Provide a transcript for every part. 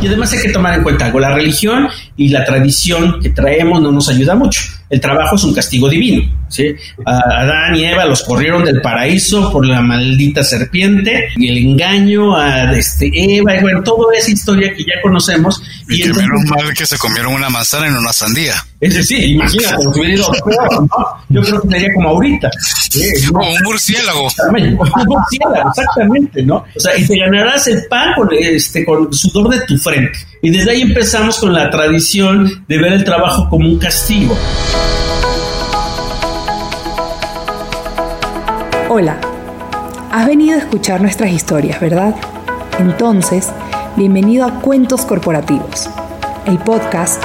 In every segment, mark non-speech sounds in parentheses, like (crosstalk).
Y además hay que tomar en cuenta algo, la religión y la tradición que traemos no nos ayuda mucho. El trabajo es un castigo divino. ¿sí? Adán y Eva los corrieron del paraíso por la maldita serpiente y el engaño a este, Eva, y bueno, toda esa historia que ya conocemos. Y, que menos mal que se comieron una manzana en una sandía. Es decir, imagínate, lo que hubiera ido peor, ¿no? Yo creo que sería como ahorita. O un murciélago. Un murciélago, exactamente, ¿no? O sea, y te ganarás el pan con, este, con sudor de tu frente. Y desde ahí empezamos con la tradición de ver el trabajo como un castigo. Hola, has venido a escuchar nuestras historias, ¿verdad? Entonces, bienvenido a Cuentos Corporativos, el podcast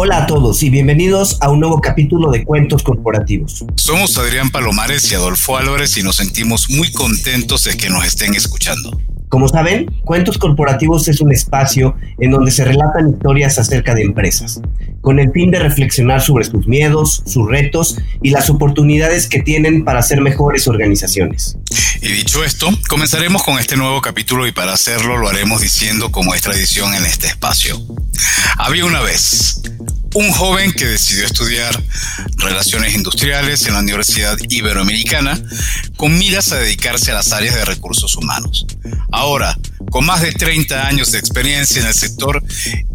Hola a todos y bienvenidos a un nuevo capítulo de Cuentos Corporativos. Somos Adrián Palomares y Adolfo Álvarez y nos sentimos muy contentos de que nos estén escuchando. Como saben, Cuentos Corporativos es un espacio en donde se relatan historias acerca de empresas, con el fin de reflexionar sobre sus miedos, sus retos y las oportunidades que tienen para ser mejores organizaciones. Y dicho esto, comenzaremos con este nuevo capítulo y para hacerlo lo haremos diciendo como es tradición en este espacio. Había una vez un joven que decidió estudiar relaciones industriales en la Universidad Iberoamericana con miras a dedicarse a las áreas de recursos humanos. Ahora, con más de 30 años de experiencia en el sector,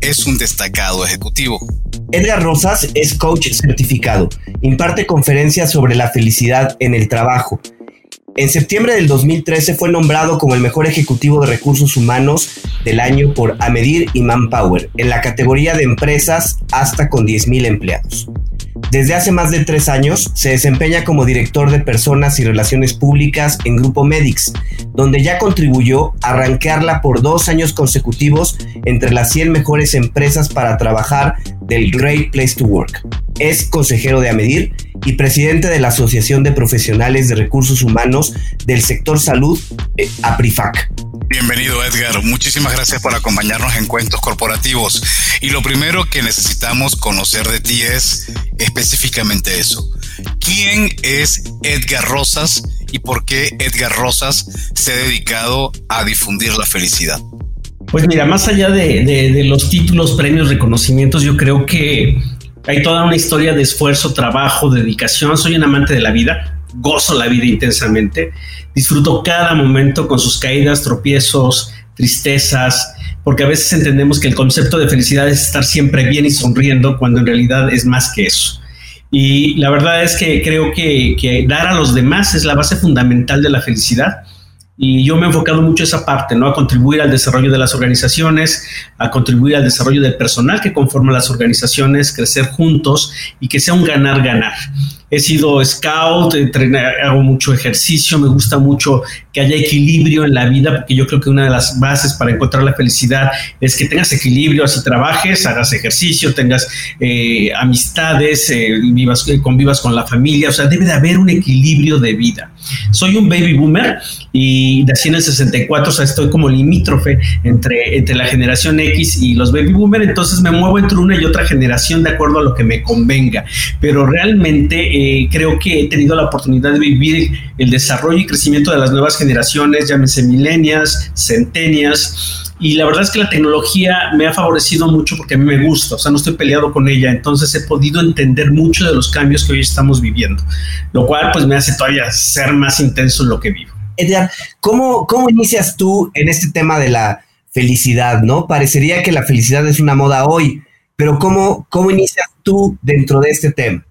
es un destacado ejecutivo. Edgar Rosas es coach certificado, imparte conferencias sobre la felicidad en el trabajo en septiembre del 2013 fue nombrado como el mejor ejecutivo de recursos humanos del año por Amedir y Manpower en la categoría de empresas hasta con 10.000 empleados. Desde hace más de tres años se desempeña como director de personas y relaciones públicas en Grupo Medix, donde ya contribuyó a rankearla por dos años consecutivos entre las 100 mejores empresas para trabajar del Great Place to Work. Es consejero de Amedir y presidente de la Asociación de Profesionales de Recursos Humanos del Sector Salud, eh, APRIFAC. Bienvenido Edgar, muchísimas gracias por acompañarnos en Cuentos Corporativos. Y lo primero que necesitamos conocer de ti es específicamente eso. ¿Quién es Edgar Rosas y por qué Edgar Rosas se ha dedicado a difundir la felicidad? Pues mira, más allá de, los títulos, premios, reconocimientos, yo creo que hay toda una historia de esfuerzo, trabajo, dedicación. Soy un amante de la vida, gozo la vida intensamente, disfruto cada momento con sus caídas, tropiezos, tristezas, porque a veces entendemos que el concepto de felicidad es estar siempre bien y sonriendo, cuando en realidad es más que eso. Y la verdad es que creo que dar a los demás es la base fundamental de la felicidad y yo me he enfocado mucho a esa parte, ¿no? A contribuir al desarrollo de las organizaciones, a contribuir al desarrollo del personal que conforma las organizaciones, crecer juntos y que sea un ganar-ganar. He sido scout, hago mucho ejercicio, me gusta mucho que haya equilibrio en la vida, porque yo creo que una de las bases para encontrar la felicidad es que tengas equilibrio, así trabajes, hagas ejercicio, tengas eh, amistades, eh, vivas, eh, convivas con la familia, o sea, debe de haber un equilibrio de vida. Soy un baby boomer y nací en el 64, o sea, estoy como limítrofe entre, entre la generación X y los baby boomer, entonces me muevo entre una y otra generación de acuerdo a lo que me convenga, pero realmente eh, creo que he tenido la oportunidad de vivir el desarrollo y crecimiento de las nuevas generaciones, llámese milenias, centenias, y la verdad es que la tecnología me ha favorecido mucho porque a mí me gusta, o sea, no estoy peleado con ella, entonces he podido entender mucho de los cambios que hoy estamos viviendo, lo cual pues me hace todavía ser más intenso en lo que vivo. Edgar, ¿cómo, cómo inicias tú en este tema de la felicidad, no? Parecería que la felicidad es una moda hoy, pero ¿cómo, cómo inicias tú dentro de este tema?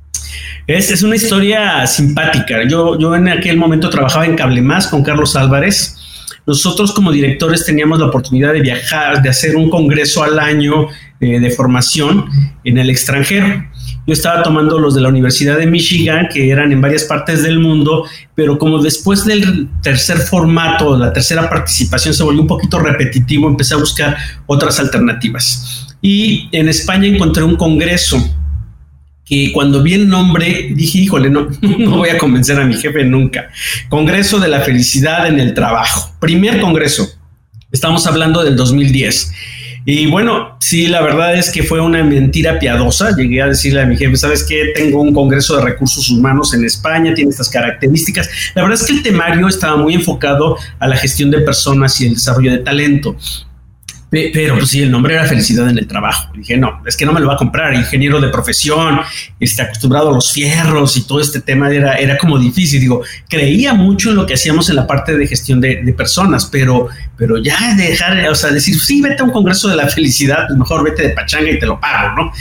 Es, es una historia simpática. Yo, yo en aquel momento trabajaba en Cable Más con Carlos Álvarez. Nosotros como directores teníamos la oportunidad de viajar, de hacer un congreso al año eh, de formación en el extranjero. yo estaba tomando los de la Universidad de Michigan, que eran en varias partes del mundo, pero como después del tercer formato, la tercera participación se volvió un poquito repetitivo, empecé a buscar otras alternativas. Y en España encontré un congreso que cuando vi el nombre dije, híjole, no, (laughs) no voy a convencer a mi jefe nunca. Congreso de la Felicidad en el Trabajo. Primer congreso. Estamos hablando del 2010. Y bueno, sí, la verdad es que fue una mentira piadosa. Llegué a decirle a mi jefe, ¿sabes qué? Tengo un Congreso de Recursos Humanos en España, tiene estas características. La verdad es que el temario estaba muy enfocado a la gestión de personas y el desarrollo de talento. Pero pues sí, el nombre era felicidad en el trabajo. dije, no, es que no me lo va a comprar. Ingeniero de profesión, este, acostumbrado a los fierros y todo este tema era, era como difícil. Digo, creía mucho en lo que hacíamos en la parte de gestión de, personas, pero, pero ya dejar, o sea, decir, sí, vete a un congreso de la felicidad, pues mejor vete de pachanga y te lo pago, ¿no?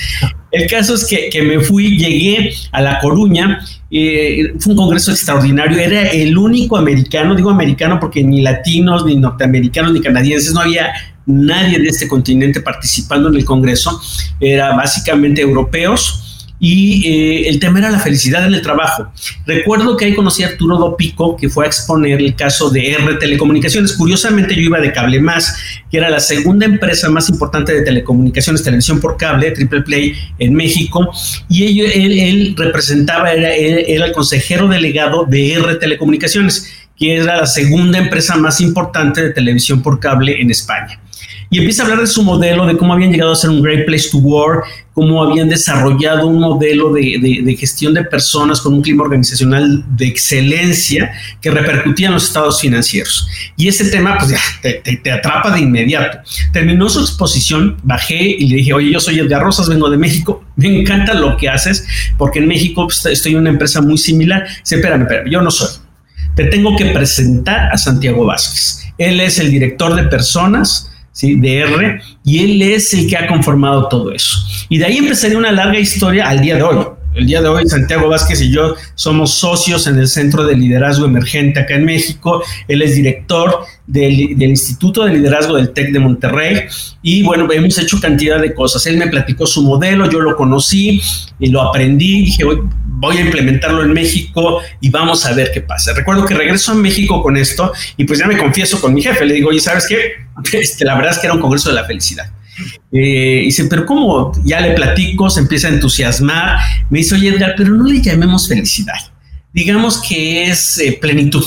El caso es que, que me fui, llegué a La Coruña eh, fue un congreso extraordinario, era el único americano, digo americano porque ni latinos, ni norteamericanos, ni canadienses, no había nadie de este continente participando en el Congreso, era básicamente europeos y eh, el tema era la felicidad en el trabajo. Recuerdo que ahí conocí a Arturo Dopico, que fue a exponer el caso de R Telecomunicaciones. Curiosamente yo iba de Cable Más, que era la segunda empresa más importante de telecomunicaciones, televisión por cable, Triple Play en México, y él, representaba, era, era el consejero delegado de R Telecomunicaciones, que era la segunda empresa más importante de televisión por cable en España y empieza a hablar de su modelo, de cómo habían llegado a ser un great place to work, cómo habían desarrollado un modelo de, gestión de personas con un clima organizacional de excelencia que repercutía en los estados financieros. Y ese tema, pues ya te, atrapa de inmediato. Terminó su exposición, bajé y le dije, oye, yo soy Edgar Rosas, vengo de México, me encanta lo que haces, porque en México pues, estoy en una empresa muy similar. Dice, espérame, espérame, yo no soy. Te tengo que presentar a Santiago Vázquez. Él es el director de personas ¿sí? de R, y él es el que ha conformado todo eso. Y de ahí empezaría una larga historia al día de hoy. El día de hoy Santiago Vázquez y yo somos socios en el Centro de Liderazgo Emergente acá en México. Él es director del, Instituto de Liderazgo del TEC de Monterrey y bueno, hemos hecho cantidad de cosas. Él me platicó su modelo, yo lo conocí y lo aprendí. Dije, voy a implementarlo en México y vamos a ver qué pasa. Recuerdo que regreso a México con esto y pues ya me confieso con mi jefe. Le digo, oye, ¿sabes qué? (laughs) Este, la verdad es que era un congreso de la felicidad eh, dice, pero ¿cómo? Ya le platico, se empieza a entusiasmar. Me dice, oye Edgar, pero no le llamemos felicidad. Digamos que es eh, plenitud.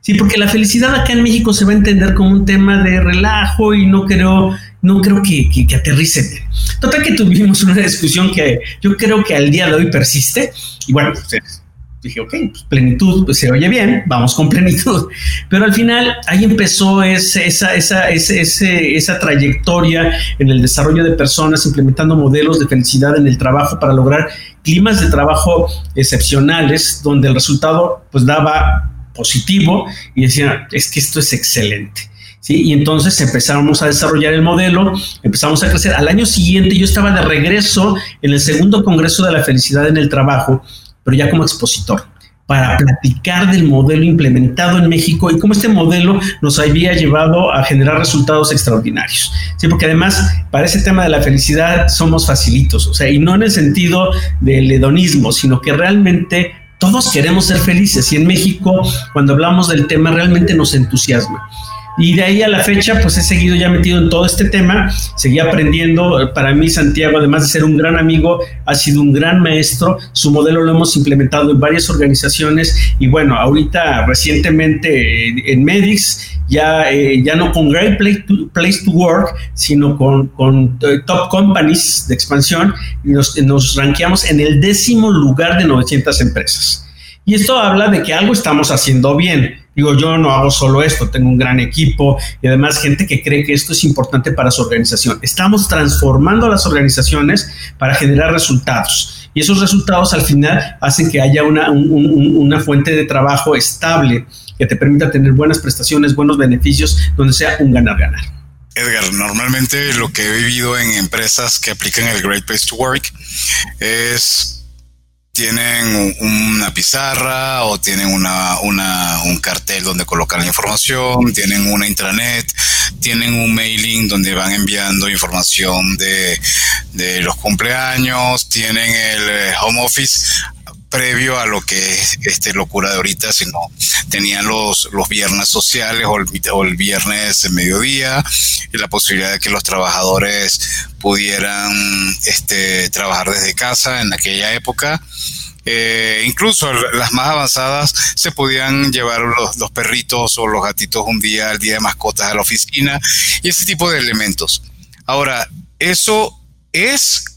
Sí, porque la felicidad acá en México se va a entender como un tema de relajo y no creo, no creo que, que, que aterrice. Total que tuvimos una discusión que yo creo que al día de hoy persiste. Y bueno, pues, dije, ok, pues plenitud, pues se oye bien, vamos con (laughs) plenitud. Pero al final ahí empezó esa, esa, esa trayectoria en el desarrollo de personas, implementando modelos de felicidad en el trabajo para lograr climas de trabajo excepcionales, donde el resultado pues daba positivo y decía, es que esto es excelente. ¿Sí? Y entonces empezamos a desarrollar el modelo, empezamos a crecer. Al año siguiente yo estaba de regreso en el segundo Congreso de la Felicidad en el Trabajo pero ya como expositor, para platicar del modelo implementado en México y cómo este modelo nos había llevado a generar resultados extraordinarios. Sí, porque además para ese tema de la felicidad somos facilitos, o sea, y no en el sentido del hedonismo, sino que realmente todos queremos ser felices y en México cuando hablamos del tema realmente nos entusiasma. Y de ahí a la fecha, pues he seguido ya metido en todo este tema, seguí aprendiendo. Para mí, Santiago, además de ser un gran amigo, ha sido un gran maestro. Su modelo lo hemos implementado en varias organizaciones y bueno, ahorita recientemente en Medix, ya, eh, ya no con Great Place to, Work, sino con, con eh, Top Companies de expansión, nos, nos ranqueamos en el décimo lugar de 900 empresas. Y esto habla de que algo estamos haciendo bien. Digo, yo no hago solo esto, tengo un gran equipo y además gente que cree que esto es importante para su organización. Estamos transformando las organizaciones para generar resultados y esos resultados al final hacen que haya una, una fuente de trabajo estable que te permita tener buenas prestaciones, buenos beneficios, donde sea un ganar-ganar. Edgar, normalmente lo que he vivido en empresas que aplican el Great Place to Work es tienen una pizarra o tienen una, una, un cartel donde colocan la información, tienen una intranet, tienen un mailing donde van enviando información de, de los cumpleaños, tienen el eh, home office previo a lo que es este locura de ahorita, sino tenían los, los viernes sociales o el, el viernes en mediodía y la posibilidad de que los trabajadores pudieran este, trabajar desde casa en aquella época. Eh, incluso las más avanzadas se podían llevar los, los, perritos o los gatitos un día, al día de mascotas a la oficina y ese tipo de elementos. Ahora, eso es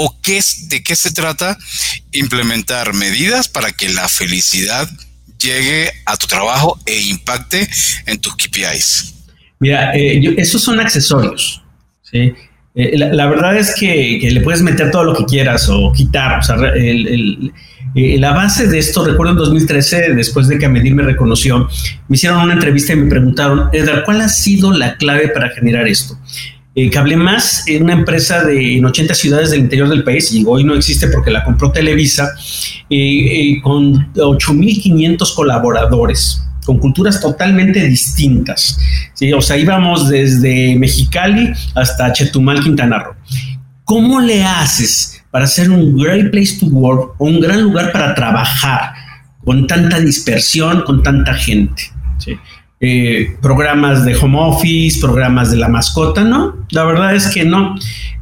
o qué, de qué se trata implementar medidas para que la felicidad llegue a tu trabajo e impacte en tus KPIs. Mira, eh, esos son accesorios. Eh, la, verdad es que, le puedes meter todo lo que quieras o quitar. O sea, el, eh, la base de esto, recuerdo en 2013, después de que Amedir me reconoció, me hicieron una entrevista y me preguntaron, Edgar, ¿cuál ha sido la clave para generar esto? Eh, Cable Más, una empresa de en 80 ciudades del interior del país, y hoy no existe porque la compró Televisa, eh, eh, con 8.500 colaboradores con culturas totalmente distintas. O sea, íbamos desde Mexicali hasta Chetumal, Quintana Roo. ¿Cómo le haces para ser un great place to work o un gran lugar para trabajar con tanta dispersión, con tanta gente? ¿sí? Eh, programas de home office, programas de la mascota, ¿no? La verdad es que no.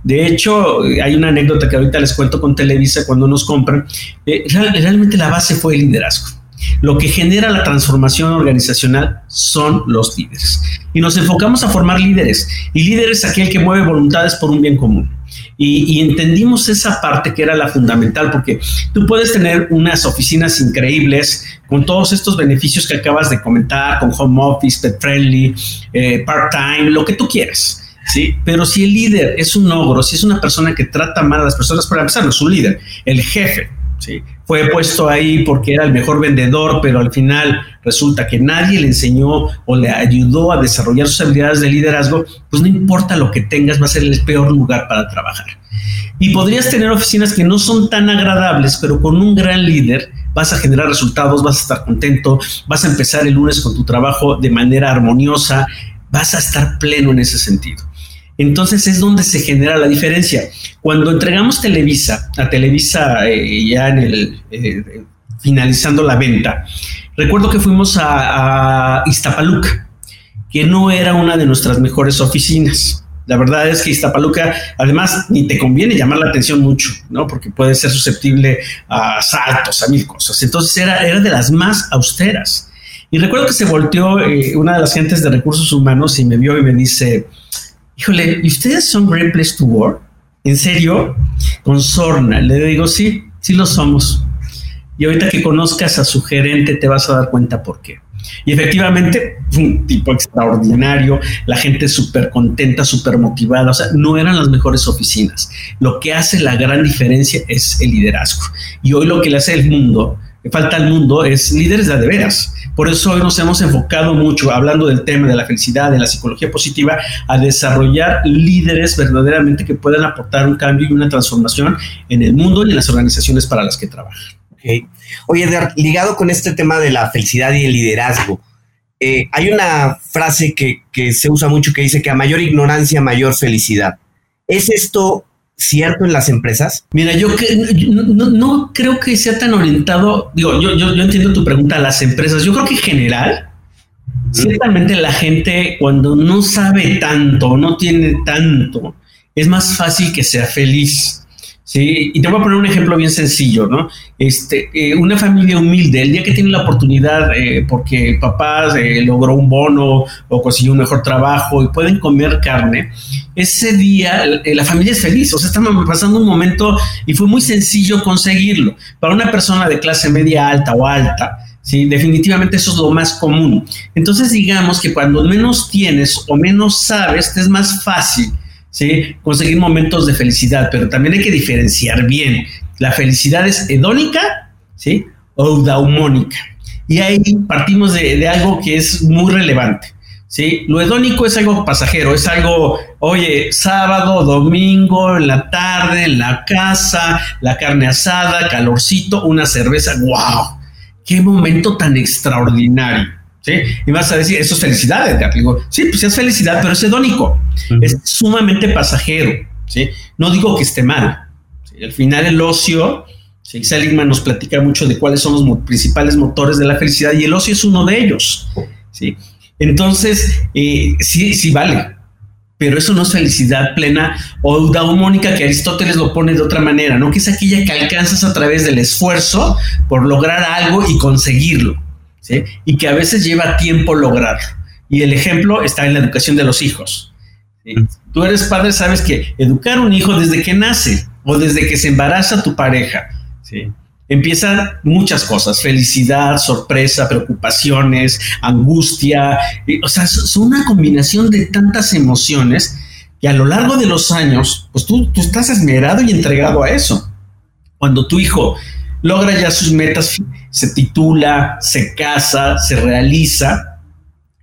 De hecho, hay una anécdota que ahorita les cuento con Televisa cuando nos compran. Eh, realmente la base fue el liderazgo. Lo que genera la transformación organizacional son los líderes. Y nos enfocamos a formar líderes. Y líderes es aquel que mueve voluntades por un bien común. Y, entendimos esa parte que era la fundamental, porque tú puedes tener unas oficinas increíbles con todos estos beneficios que acabas de comentar, con home office, pet friendly, eh, part-time, lo que tú quieras. Sí, pero si el líder es un ogro, si es una persona que trata mal a las personas, para empezar, no es un líder, el jefe, ¿sí? Fue puesto ahí porque era el mejor vendedor, pero al final resulta que nadie le enseñó o le ayudó a desarrollar sus habilidades de liderazgo, pues no importa lo que tengas, va a ser el peor lugar para trabajar. Y podrías tener oficinas que no son tan agradables, pero con un gran líder vas a generar resultados, vas a estar contento, vas a empezar el lunes con tu trabajo de manera armoniosa, vas a estar pleno en ese sentido. Entonces es donde se genera la diferencia. Cuando entregamos Televisa a Televisa eh, ya eh, finalizando la venta, recuerdo que fuimos a, a Iztapaluca, que no era una de nuestras mejores oficinas. La verdad es que Iztapaluca, además, ni te conviene llamar la atención mucho, ¿no? Porque puede ser susceptible a asaltos, a mil cosas. Entonces era, era de las más austeras. Y recuerdo que se volteó eh, una de las gentes de recursos humanos y me vio y me dice, híjole, ¿y ustedes son Great Place to Work? ¿En serio? Con Sorna. Le digo, sí, sí lo somos. Y ahorita que conozcas a su gerente te vas a dar cuenta por qué. Y efectivamente, un tipo extraordinario, la gente súper contenta, súper motivada, o sea, no eran las mejores oficinas. Lo que hace la gran diferencia es el liderazgo. Y hoy lo que le hace el mundo, falta al mundo, es líderes de, de veras. Por eso hoy nos hemos enfocado mucho, hablando del tema de la felicidad, de la psicología positiva, a desarrollar líderes verdaderamente que puedan aportar un cambio y una transformación en el mundo y en las organizaciones para las que trabajan. Okay. Oye, Edgar, ligado con este tema de la felicidad y el liderazgo, eh, hay una frase que, que se usa mucho que dice que a mayor ignorancia, mayor felicidad. ¿Es esto cierto en las empresas? Mira, yo, no, creo que sea tan orientado, digo, yo, yo, entiendo tu pregunta a las empresas, yo creo que en general, ciertamente la gente cuando no sabe tanto, no tiene tanto, es más fácil que sea feliz. Sí, y te voy a poner un ejemplo bien sencillo, ¿no? Este, eh, una familia humilde, el día que tiene la oportunidad, eh, porque el papá eh, logró un bono o consiguió un mejor trabajo y pueden comer carne, ese día la familia es feliz, o sea, estamos pasando un momento y fue muy sencillo conseguirlo. Para una persona de clase media alta o alta, Sí, definitivamente eso es lo más común. Entonces digamos que cuando menos tienes o menos sabes, te es más fácil ¿sí? Conseguir momentos de felicidad, pero también hay que diferenciar bien. La felicidad es hedónica, ¿sí? O eudaimónica. Y ahí partimos de, algo que es muy relevante. ¿sí? Lo hedónico es algo pasajero, es algo, oye, sábado, domingo, en la tarde, en la casa, la carne asada, calorcito, una cerveza, wow, qué momento tan extraordinario. Y vas a decir, eso es felicidad, Edgar. Digo, sí, pues es felicidad, pero es hedónico. Es sumamente pasajero. ¿sí? No digo que esté mal. Al final el ocio, ¿sí? Seligman nos platica mucho de cuáles son los principales motores de la felicidad y el ocio es uno de ellos. ¿sí? Entonces, eh, sí, sí vale, pero eso no es felicidad plena o eudaimónica que Aristóteles lo pone de otra manera, ¿no? Que es aquella que alcanzas a través del esfuerzo por lograr algo y conseguirlo, ¿sí? Y que a veces lleva tiempo lograrlo. Y el ejemplo está en la educación de los hijos. Tú eres padre, sabes que educar un hijo desde que nace o desde que se embaraza tu pareja, ¿sí? empiezan muchas cosas, felicidad, sorpresa, preocupaciones, angustia, o sea, son una combinación de tantas emociones que a lo largo de los años, pues tú, tú estás esmerado y entregado a eso. Cuando tu hijo logra ya sus metas, se titula, se casa, se realiza,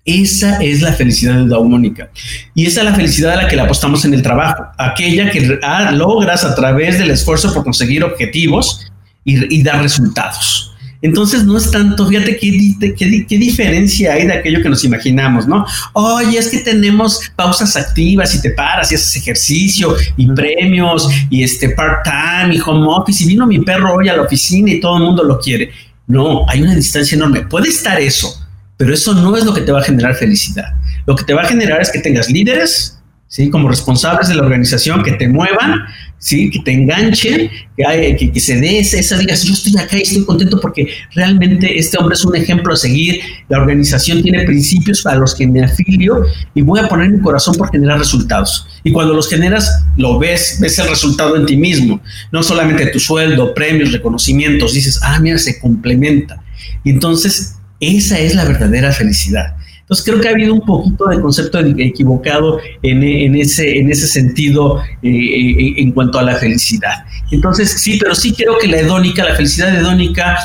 esa es la felicidad eudamónica. Y esa es la felicidad a la que le apostamos en el trabajo. Aquella que logras a través del esfuerzo por conseguir objetivos y, dar resultados. Entonces no es tanto, fíjate qué, qué, diferencia hay de aquello que nos imaginamos, ¿no? Oye, es que tenemos pausas activas y te paras y haces ejercicio y premios y este part-time y home office y vino mi perro hoy a la oficina y todo el mundo lo quiere. No, hay una distancia enorme. Puede estar eso, pero eso no es lo que te va a generar felicidad. Lo que te va a generar es que tengas líderes, ¿sí? Como responsables de la organización que te muevan ¿sí? que te enganchen, que, que, se dé esa, digas, yo estoy acá y estoy contento porque realmente este hombre es un ejemplo a seguir, la organización tiene principios para los que me afilio y voy a poner mi corazón por generar resultados. Y cuando los generas, lo ves, ves el resultado en ti mismo, no solamente tu sueldo, premios, reconocimientos, dices, ah, mira, se complementa. Y entonces, esa es la verdadera felicidad. Entonces creo que ha habido un poquito de concepto equivocado en, ese, en ese sentido eh, eh, en cuanto a la felicidad. Entonces sí, pero sí creo que la hedónica, la felicidad hedónica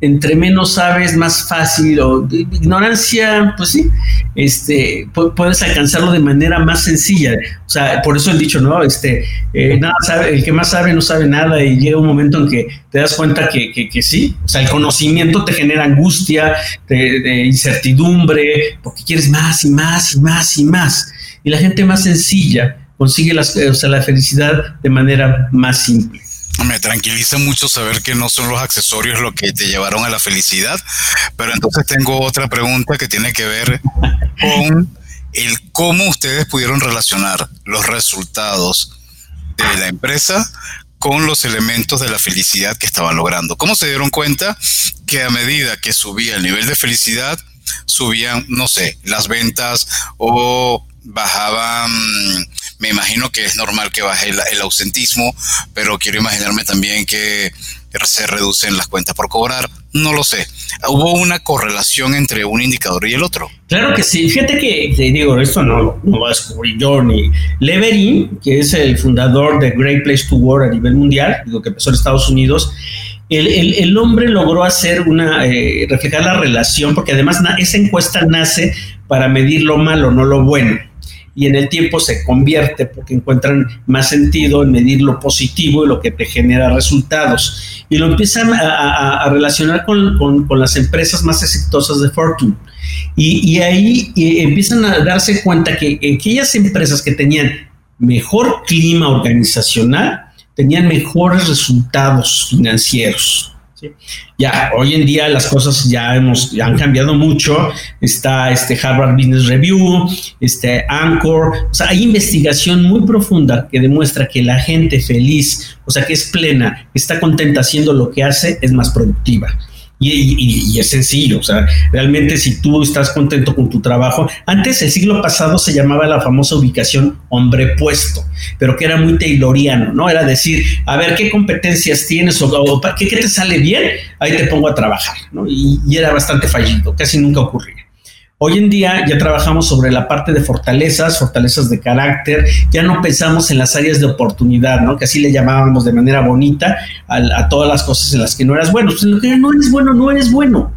entre menos sabes, más fácil, o ignorancia, pues sí, este, puedes alcanzarlo de manera más sencilla. O sea, por eso he dicho, ¿no? Este, eh, nada sabe, el que más sabe no sabe nada y llega un momento en que te das cuenta que, que, sí, o sea, el conocimiento te genera angustia, de, incertidumbre, porque quieres más y más y más y más. Y la gente más sencilla consigue las, o sea, la felicidad de manera más simple. Me tranquiliza mucho saber que no son los accesorios lo que te llevaron a la felicidad, pero entonces tengo otra pregunta que tiene que ver con el cómo ustedes pudieron relacionar los resultados de la empresa con los elementos de la felicidad que estaban logrando. ¿Cómo se dieron cuenta que a medida que subía el nivel de felicidad, subían, no sé, las ventas o bajaban me imagino que es normal que baje el, ausentismo, pero quiero imaginarme también que se reducen las cuentas por cobrar. No lo sé. ¿Hubo una correlación entre un indicador y el otro? Claro que sí. Fíjate que, te digo, esto no, no lo descubrí yo ni Leverin, que es el fundador de Great Place to Work a nivel mundial, lo que empezó en Estados Unidos. El, el, hombre logró hacer una, eh, reflejar la relación, porque además esa encuesta nace para medir lo malo, no lo bueno y en el tiempo se convierte porque encuentran más sentido en medir lo positivo y lo que te genera resultados. Y lo empiezan a, relacionar con, las empresas más exitosas de Fortune. Y, ahí empiezan a darse cuenta que aquellas empresas que tenían mejor clima organizacional tenían mejores resultados financieros. Ya, hoy en día las cosas ya, hemos, han cambiado mucho. Está este Harvard Business Review, este Anchor. O sea, hay investigación muy profunda que demuestra que la gente feliz, o sea, que es plena, está contenta haciendo lo que hace, es más productiva. Y, es sencillo, o sea, realmente si tú estás contento con tu trabajo, antes el siglo pasado se llamaba la famosa ubicación hombre puesto, pero que era muy tayloriano, ¿no? Era decir, a ver, ¿qué competencias tienes o, ¿qué, te sale bien? Ahí te pongo a trabajar, ¿no? y era bastante fallido, casi nunca ocurría. Hoy en día ya trabajamos sobre la parte de fortalezas, fortalezas de carácter, ya no pensamos en las áreas de oportunidad, ¿no? Que así le llamábamos de manera bonita a, todas las cosas en las que no eras bueno. Pues no eres bueno, no eres bueno.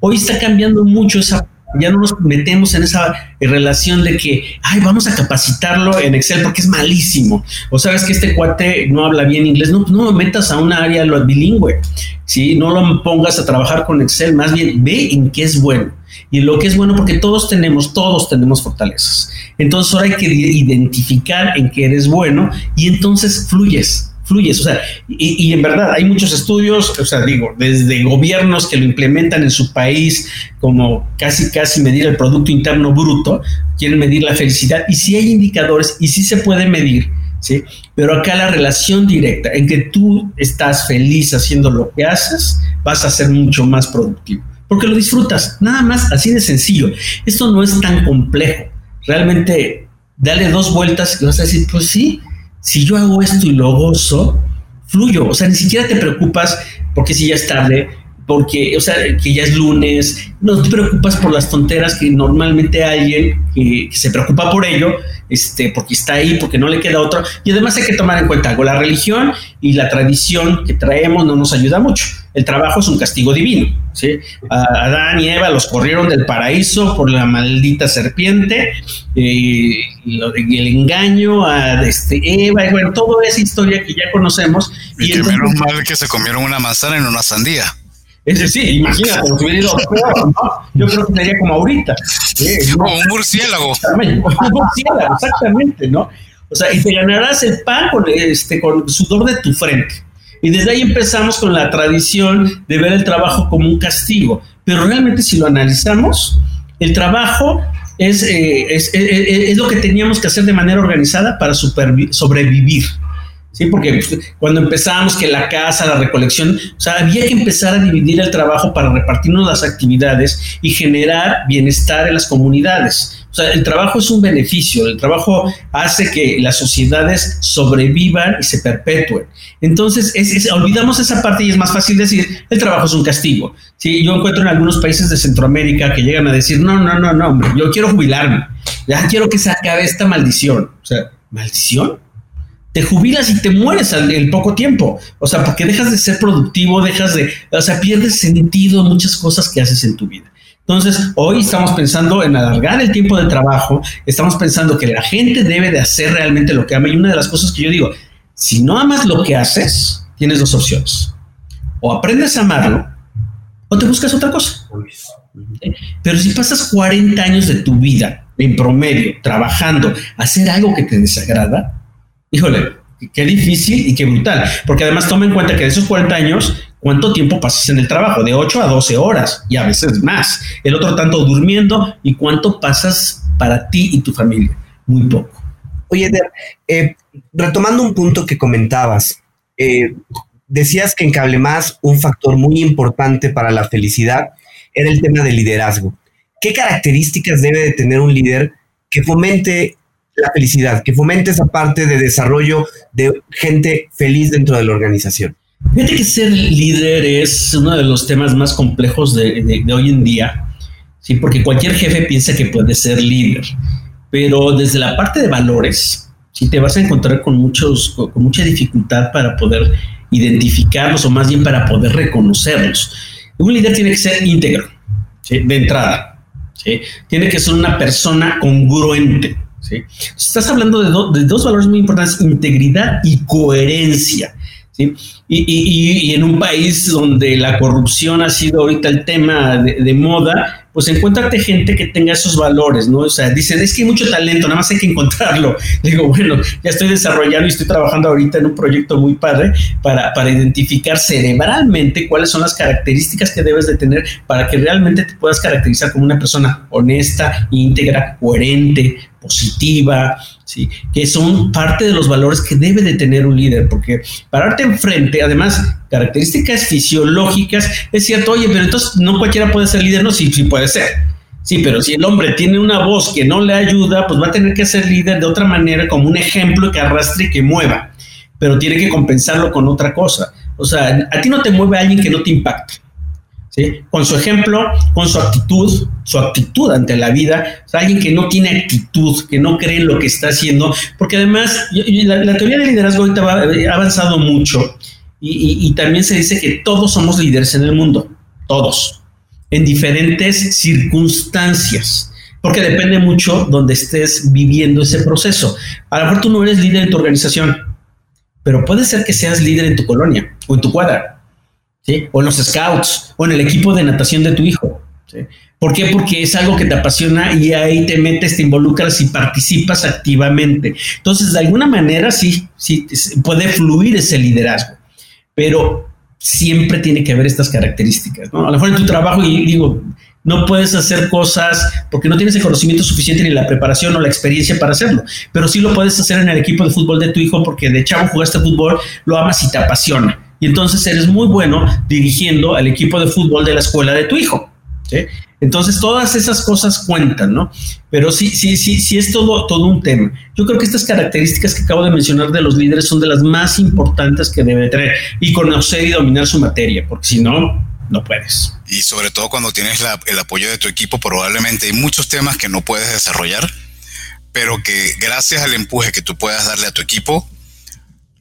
Hoy está cambiando mucho esa ya no nos metemos en esa relación de que, ay, vamos a capacitarlo en Excel porque es malísimo. O sabes que este cuate no habla bien inglés, no, no lo metas a un área lo bilingüe, ¿sí? No lo pongas a trabajar con Excel, más bien ve en qué es bueno. Y lo que es bueno, porque todos tenemos, todos tenemos fortalezas. Entonces ahora hay que identificar en qué eres bueno y entonces fluyes fluyes. O sea, y, en verdad hay muchos estudios, o sea, digo, desde gobiernos que lo implementan en su país, como casi, casi medir el Producto Interno Bruto, quieren medir la felicidad, y sí hay indicadores y sí se puede medir. ¿Sí? Pero acá la relación directa en que tú estás feliz haciendo lo que haces, vas a ser mucho más productivo, porque lo disfrutas, nada más así de sencillo. Esto no es tan complejo. Realmente, dale dos vueltas y vas a decir, pues sí, si yo hago esto y lo gozo, fluyo. O sea, ni siquiera te preocupas porque si ya es tarde, porque, o sea, que ya es lunes, no te preocupas por las tonteras que normalmente alguien que, se preocupa por ello, este, porque está ahí, porque no le queda otro. Y además hay que tomar en cuenta algo, la religión y la tradición que traemos no nos ayuda mucho. El trabajo es un castigo divino, ¿sí? Adán y Eva los corrieron del paraíso por la maldita serpiente, eh, y el engaño a este, Eva, y bueno, toda esa historia que ya conocemos. Y, que menos mal que se comieron una manzana en una sandía. Es decir, imagínate, si hubiera ido peor, ¿no? Yo creo que sería como ahorita. Como un murciélago. Un murciélago, exactamente, ¿no? O sea, y te ganarás el pan con, este, con el sudor de tu frente. Y desde ahí empezamos con la tradición de ver el trabajo como un castigo. Pero realmente si lo analizamos, el trabajo es, eh, es, es, lo que teníamos que hacer de manera organizada para sobrevivir. Sí, porque cuando empezamos que la casa, la recolección, o sea, había que empezar a dividir el trabajo para repartirnos las actividades y generar bienestar en las comunidades. O sea, el trabajo es un beneficio, el trabajo hace que las sociedades sobrevivan y se perpetúen. Entonces, olvidamos esa parte y es más fácil decir, el trabajo es un castigo. Sí, yo encuentro en algunos países de Centroamérica que llegan a decir, no, no, no, no, hombre, yo quiero jubilarme, ya quiero que se acabe esta maldición. O sea, ¿maldición? Te jubilas y te mueres al, poco tiempo. O sea, porque dejas de ser productivo, dejas de, o sea, pierdes sentido en muchas cosas que haces en tu vida. Entonces, hoy estamos pensando en alargar el tiempo de trabajo, estamos pensando que la gente debe de hacer realmente lo que ama. Y una de las cosas que yo digo, si no amas lo que haces, tienes dos opciones. O aprendes a amarlo o te buscas otra cosa. Pero si pasas 40 años de tu vida en promedio trabajando, hacer algo que te desagrada, híjole, qué difícil y qué brutal. Porque además toma en cuenta que de esos 40 años, ¿cuánto tiempo pasas en el trabajo? De 8 a 12 horas y a veces más. El otro tanto durmiendo y cuánto pasas para ti y tu familia. Muy poco. Oye, eh, retomando un punto que comentabas, eh, decías que en Cable Más un factor muy importante para la felicidad era el tema del liderazgo. ¿Qué características debe de tener un líder que fomente la felicidad, que fomente esa parte de desarrollo de gente feliz dentro de la organización. Fíjate que ser líder es uno de los temas más complejos de, hoy en día, ¿sí? porque cualquier jefe piensa que puede ser líder, pero desde la parte de valores, si te vas a encontrar con, muchos, con, mucha dificultad para poder identificarlos o más bien para poder reconocerlos. Un líder tiene que ser íntegro, de entrada, ¿sí? tiene que ser una persona congruente Estás hablando de, dos valores muy importantes, integridad y coherencia. Y, en un país donde la corrupción ha sido ahorita el tema de moda, pues encuéntrate gente que tenga esos valores, ¿no? O sea, dicen, es que hay mucho talento, nada más hay que encontrarlo. (laughs) Digo, bueno, ya estoy desarrollando y estoy trabajando ahorita en un proyecto muy padre para, para identificar cerebralmente cuáles son las características que debes de tener para que realmente te puedas caracterizar como una persona honesta, íntegra, coherente, positiva, ¿sí? que son parte de los valores que debe de tener un líder, porque pararte enfrente, además, características fisiológicas, es cierto, oye, pero entonces no cualquiera puede ser líder, no, sí, sí puede ser. Sí, pero si el hombre tiene una voz que no le ayuda, pues va a tener que ser líder de otra manera, como un ejemplo que arrastre y que mueva, pero tiene que compensarlo con otra cosa. O sea, a ti no te mueve alguien que no te impacte. ¿Sí? Con su ejemplo, con su actitud, su actitud ante la vida, alguien que no tiene actitud, que no cree en lo que está haciendo, porque además la, teoría del liderazgo ahorita ha avanzado mucho y, también se dice que todos somos líderes en el mundo, todos. en diferentes circunstancias, porque depende mucho donde estés viviendo ese proceso. A lo mejor tú no eres líder en tu organización, pero puede ser que seas líder en tu colonia o en tu cuadra, o en los scouts o en el equipo de natación de tu hijo. ¿sí? ¿Por qué? Porque es algo que te apasiona y ahí te metes, te involucras y participas activamente. Entonces, de alguna manera, sí, sí, puede fluir ese liderazgo, pero siempre tiene que haber estas características. ¿no? A lo mejor en tu trabajo, y digo, no puedes hacer cosas porque no tienes el conocimiento suficiente ni la preparación o la experiencia para hacerlo, pero sí lo puedes hacer en el equipo de fútbol de tu hijo porque de chavo jugaste fútbol, lo amas y te apasiona. Y entonces eres muy bueno dirigiendo al equipo de fútbol de la escuela de tu hijo. ¿sí? Entonces, todas esas cosas cuentan, ¿no? Pero sí, sí, sí, sí es todo, todo un tema. Yo creo que estas características que acabo de mencionar de los líderes son de las más importantes que debe tener y conocer y dominar su materia, porque si no, no puedes. Y sobre todo cuando tienes el apoyo de tu equipo, probablemente hay muchos temas que no puedes desarrollar, pero que gracias al empuje que tú puedas darle a tu equipo,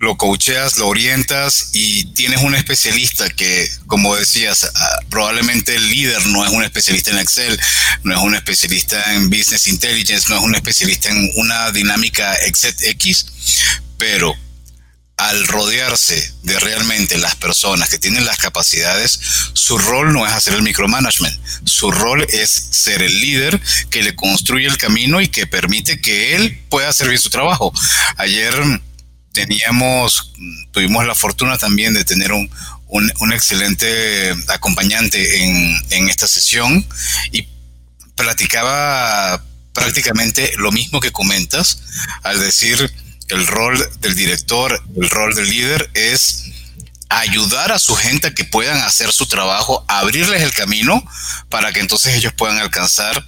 lo coacheas, lo orientas y tienes un especialista que, como decías, ah, probablemente el líder no es un especialista en Excel, no es un especialista en Business Intelligence, no es un especialista en una dinámica X, pero al rodearse de realmente las personas que tienen las capacidades, su rol no es hacer el micromanagement, su rol es ser el líder que le construye el camino y que permite que él pueda hacer bien su trabajo. Ayer teníamos, tuvimos la fortuna también de tener un, un, excelente acompañante en, en esta sesión y platicaba prácticamente lo mismo que comentas al decir el rol del director, el rol del líder es ayudar a su gente a que puedan hacer su trabajo, abrirles el camino para que entonces ellos puedan alcanzar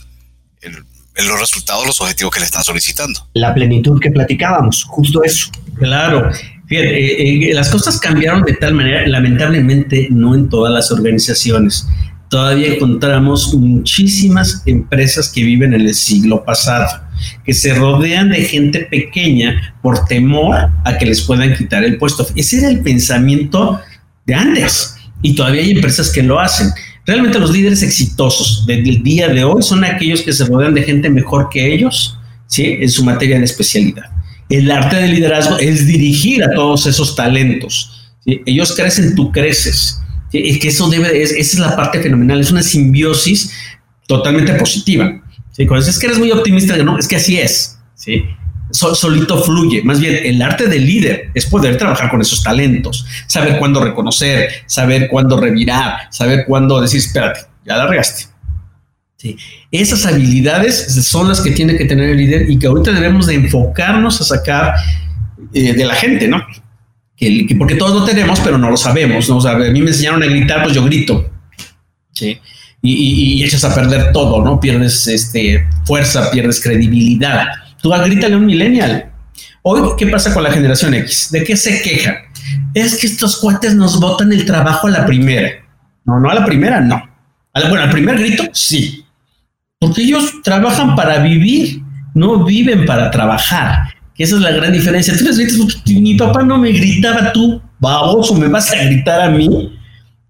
el, los resultados, los objetivos que le están solicitando. La plenitud que platicábamos, justo eso. Claro. Fíjate, eh, eh, las cosas cambiaron de tal manera, lamentablemente no en todas las organizaciones. Todavía encontramos muchísimas empresas que viven en el siglo pasado, que se rodean de gente pequeña por temor a que les puedan quitar el puesto. Ese era el pensamiento de antes y todavía hay empresas que lo hacen. Realmente los líderes exitosos del día de hoy son aquellos que se rodean de gente mejor que ellos, ¿sí? En su materia de especialidad. El arte del liderazgo es dirigir a todos esos talentos. Ellos crecen, tú creces. Es que eso debe, esa es la parte fenomenal, es una simbiosis totalmente positiva. ¿sí? Cuando dices que eres muy optimista, no, es que así es. ¿sí? Solito fluye. Más bien, el arte del líder es poder trabajar con esos talentos, saber cuándo reconocer, saber cuándo revirar, saber cuándo decir, espérate, ya la regaste. Sí. Esas habilidades son las que tiene que tener el líder y que ahorita debemos de enfocarnos a sacar eh, de la gente, ¿no? Que, porque todos lo tenemos, pero no lo sabemos, ¿no? O sea, a mí me enseñaron a gritar, pues yo grito. Sí. Y, y echas a perder todo, ¿no? Pierdes este, fuerza, pierdes credibilidad. Tú grítale a un millennial. Hoy, ¿qué pasa con la generación X? ¿De qué se quejan? Es que estos cuates nos botan el trabajo a la primera. No, no a la primera, no. bueno, al primer grito, sí. Porque ellos trabajan para vivir, no viven para trabajar. Que esa es la gran diferencia. Tú les gritas, pues, mi papá no me gritaba tú, baboso, me vas a gritar a mí.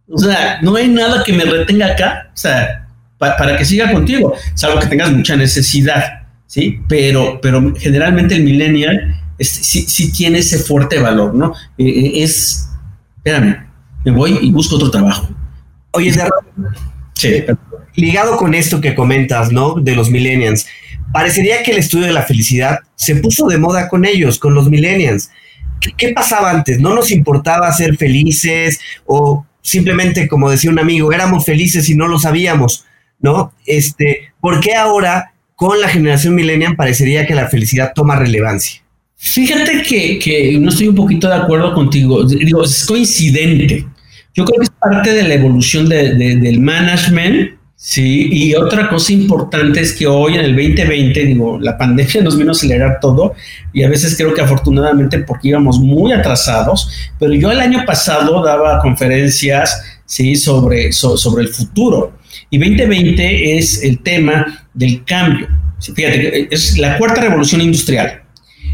O sea, no hay nada que me retenga acá, o sea, para que siga contigo, salvo que tengas mucha necesidad. ¿Sí? Pero, pero generalmente el millennial sí, tiene ese fuerte valor, ¿no? Eh, eh, es, espérame, me voy y busco otro trabajo. Oye, sí. ligado con esto que comentas, ¿no? De los millennials, parecería que el estudio de la felicidad se puso de moda con ellos, con los millennials. ¿Qué, qué pasaba antes? ¿No nos importaba ser felices o simplemente, como decía un amigo, éramos felices y no lo sabíamos, ¿no? Este, ¿por qué ahora con la generación millennial parecería que la felicidad toma relevancia. Fíjate que, no estoy un poquito de acuerdo contigo. Digo, es coincidente. Yo creo que es parte de la evolución del management, sí. Y otra cosa importante es que hoy en el 2020, digo, la pandemia (laughs) nos vino a acelerar todo y a veces creo que afortunadamente porque íbamos muy atrasados, pero yo el año pasado daba conferencias, sí, sobre, sobre el futuro. Y 2020 es el tema del cambio. Fíjate, es la cuarta revolución industrial.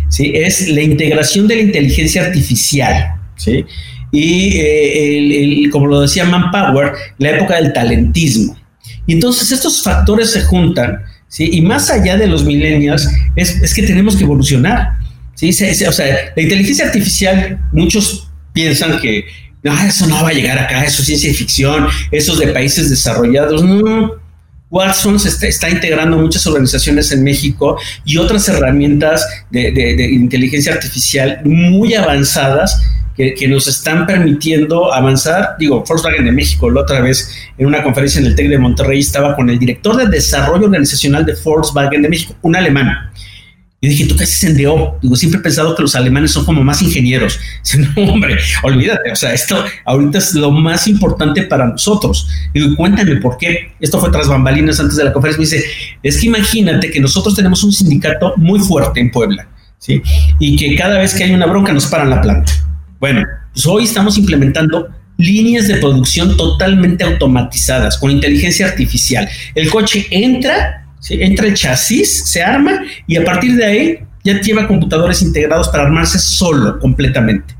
¿sí? Es la integración de la inteligencia artificial. ¿sí? Y eh, como lo decía Manpower, la época del talentismo. Y entonces estos factores se juntan, ¿sí? Y más allá de los millennials, es, es que tenemos que evolucionar, ¿sí? o sea, la inteligencia artificial, muchos piensan que no, eso no va a llegar acá, eso es ciencia ficción, eso es de países desarrollados. No, Watson está, integrando muchas organizaciones en México y otras herramientas de, inteligencia artificial muy avanzadas que, nos están permitiendo avanzar. Digo, Volkswagen de México, la otra vez en una conferencia en el TEC de Monterrey estaba con el director de desarrollo organizacional de Volkswagen de México, un alemán. Y dije, ¿tú qué haces en DO? Digo, siempre he pensado que los alemanes son como más ingenieros. (laughs) Dice, no, hombre, olvídate. O sea, esto ahorita es lo más importante para nosotros. Digo, cuéntame por qué. Esto fue tras bambalinas antes de la conferencia. Me dice, es que imagínate que nosotros tenemos un sindicato muy fuerte en Puebla, ¿sí? Y que cada vez que hay una bronca nos paran la planta. Bueno, pues hoy estamos implementando líneas de producción totalmente automatizadas con inteligencia artificial. El coche entra entra el chasis, se arma y a partir de ahí ya lleva computadores integrados para armarse solo completamente.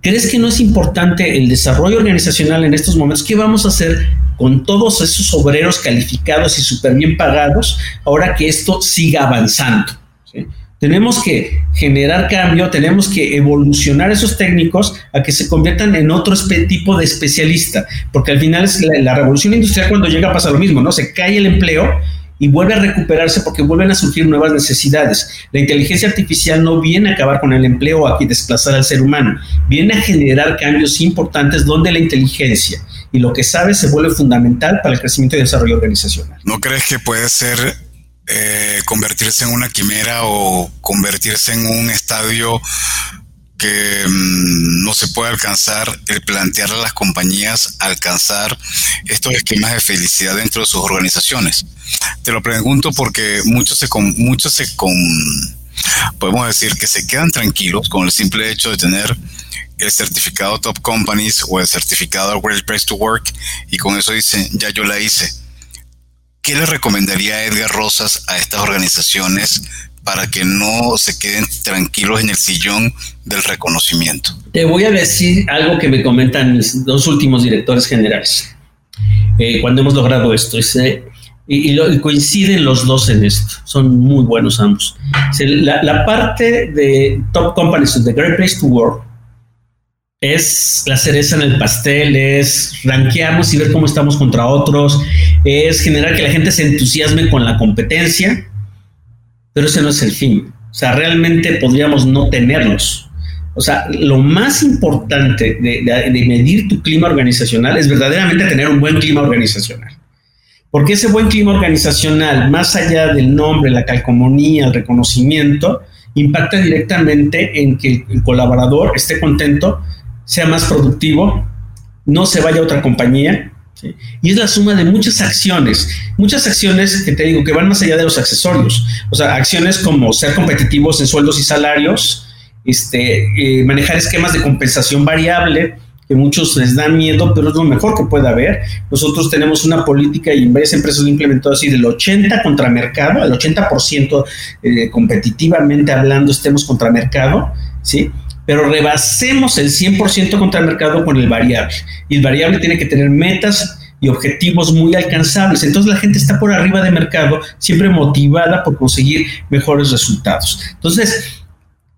¿Crees que no es importante el desarrollo organizacional en estos momentos? ¿Qué vamos a hacer con todos esos obreros calificados y súper bien pagados ahora que esto siga avanzando? Tenemos que generar cambio, tenemos que evolucionar esos técnicos a que se conviertan en otro tipo de especialista, porque al final es la, la revolución industrial cuando llega pasa lo mismo, ¿no? Se cae el empleo y vuelve a recuperarse porque vuelven a surgir nuevas necesidades. La inteligencia artificial no viene a acabar con el empleo o a desplazar al ser humano, viene a generar cambios importantes donde la inteligencia y lo que sabe se vuelve fundamental para el crecimiento y desarrollo organizacional. ¿No crees que puede ser eh, convertirse en una quimera o convertirse en un estadio que mm, no se puede alcanzar el plantear a las compañías alcanzar estos esquemas de felicidad dentro de sus organizaciones. Te lo pregunto porque muchos se con, muchos se con, podemos decir que se quedan tranquilos con el simple hecho de tener el certificado Top Companies o el certificado Great Place to Work y con eso dicen, ya yo la hice. ¿Qué le recomendaría Edgar Rosas a estas organizaciones para que no se queden tranquilos en el sillón del reconocimiento. Te voy a decir algo que me comentan mis dos últimos directores generales eh, cuando hemos logrado esto. Eh, y, coinciden los dos en esto, son muy buenos ambos. la, parte de Top Companies, de Great Place to Work, es la cereza en el pastel, es rankearnos y ver cómo estamos contra otros, es generar que la gente se entusiasme con la competencia pero ese no es el fin. O sea, realmente podríamos no tenerlos. O sea, lo más importante de, medir tu clima organizacional es verdaderamente tener un buen clima organizacional. Porque ese buen clima organizacional, más allá del nombre, la calcomanía, el reconocimiento, impacta directamente en que el colaborador esté contento, sea más productivo, no se vaya a otra compañía y es la suma de muchas acciones, muchas acciones que te digo que van más allá de los accesorios, o sea, acciones como ser competitivos en sueldos y salarios, este, eh, manejar esquemas de compensación variable, que muchos les dan miedo, pero es lo mejor que puede haber. Nosotros tenemos una política y en varias empresas lo implementado así del 80 contra mercado, el 80% eh, competitivamente hablando estemos contra mercado, ¿sí? Pero rebasemos el 100% contra el mercado con el variable. Y el variable tiene que tener metas y objetivos muy alcanzables. Entonces la gente está por arriba de mercado, siempre motivada por conseguir mejores resultados. Entonces,